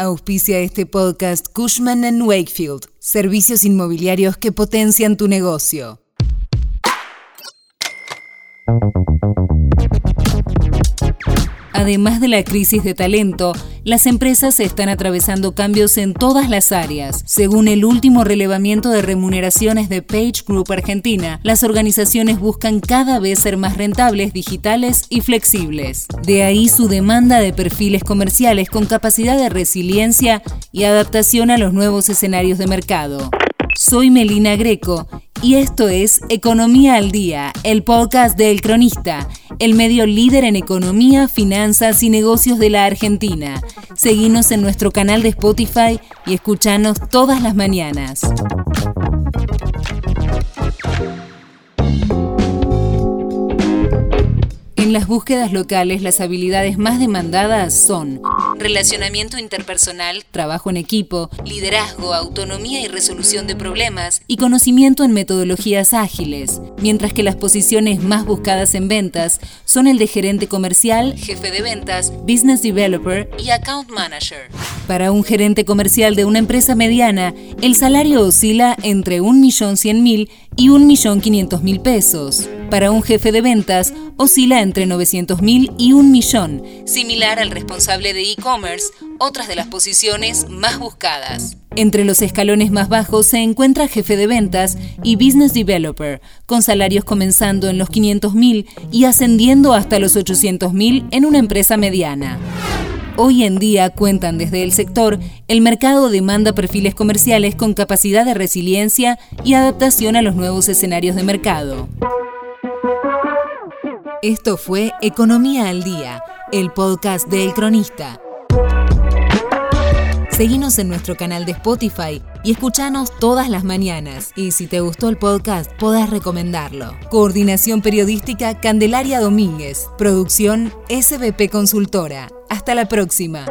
Auspicia este podcast Cushman ⁇ Wakefield, servicios inmobiliarios que potencian tu negocio. Además de la crisis de talento, las empresas están atravesando cambios en todas las áreas. Según el último relevamiento de remuneraciones de Page Group Argentina, las organizaciones buscan cada vez ser más rentables, digitales y flexibles. De ahí su demanda de perfiles comerciales con capacidad de resiliencia y adaptación a los nuevos escenarios de mercado. Soy Melina Greco y esto es Economía al Día, el podcast de El Cronista, el medio líder en economía, finanzas y negocios de la Argentina. Seguinos en nuestro canal de Spotify y escuchanos todas las mañanas. En las búsquedas locales, las habilidades más demandadas son relacionamiento interpersonal, trabajo en equipo, liderazgo, autonomía y resolución de problemas y conocimiento en metodologías ágiles, mientras que las posiciones más buscadas en ventas son el de gerente comercial, jefe de ventas, business developer y account manager. Para un gerente comercial de una empresa mediana, el salario oscila entre 1.100.000 y 1.500.000 pesos. Para un jefe de ventas, oscila entre 900.000 y 1 millón, similar al responsable de e-commerce, otras de las posiciones más buscadas. Entre los escalones más bajos se encuentra jefe de ventas y business developer, con salarios comenzando en los 500.000 y ascendiendo hasta los 800.000 en una empresa mediana. Hoy en día, cuentan desde el sector, el mercado demanda perfiles comerciales con capacidad de resiliencia y adaptación a los nuevos escenarios de mercado. Esto fue Economía al Día, el podcast de El Cronista. Seguinos en nuestro canal de Spotify y escuchanos todas las mañanas. Y si te gustó el podcast, podés recomendarlo. Coordinación Periodística Candelaria Domínguez. Producción SBP Consultora. Hasta la próxima.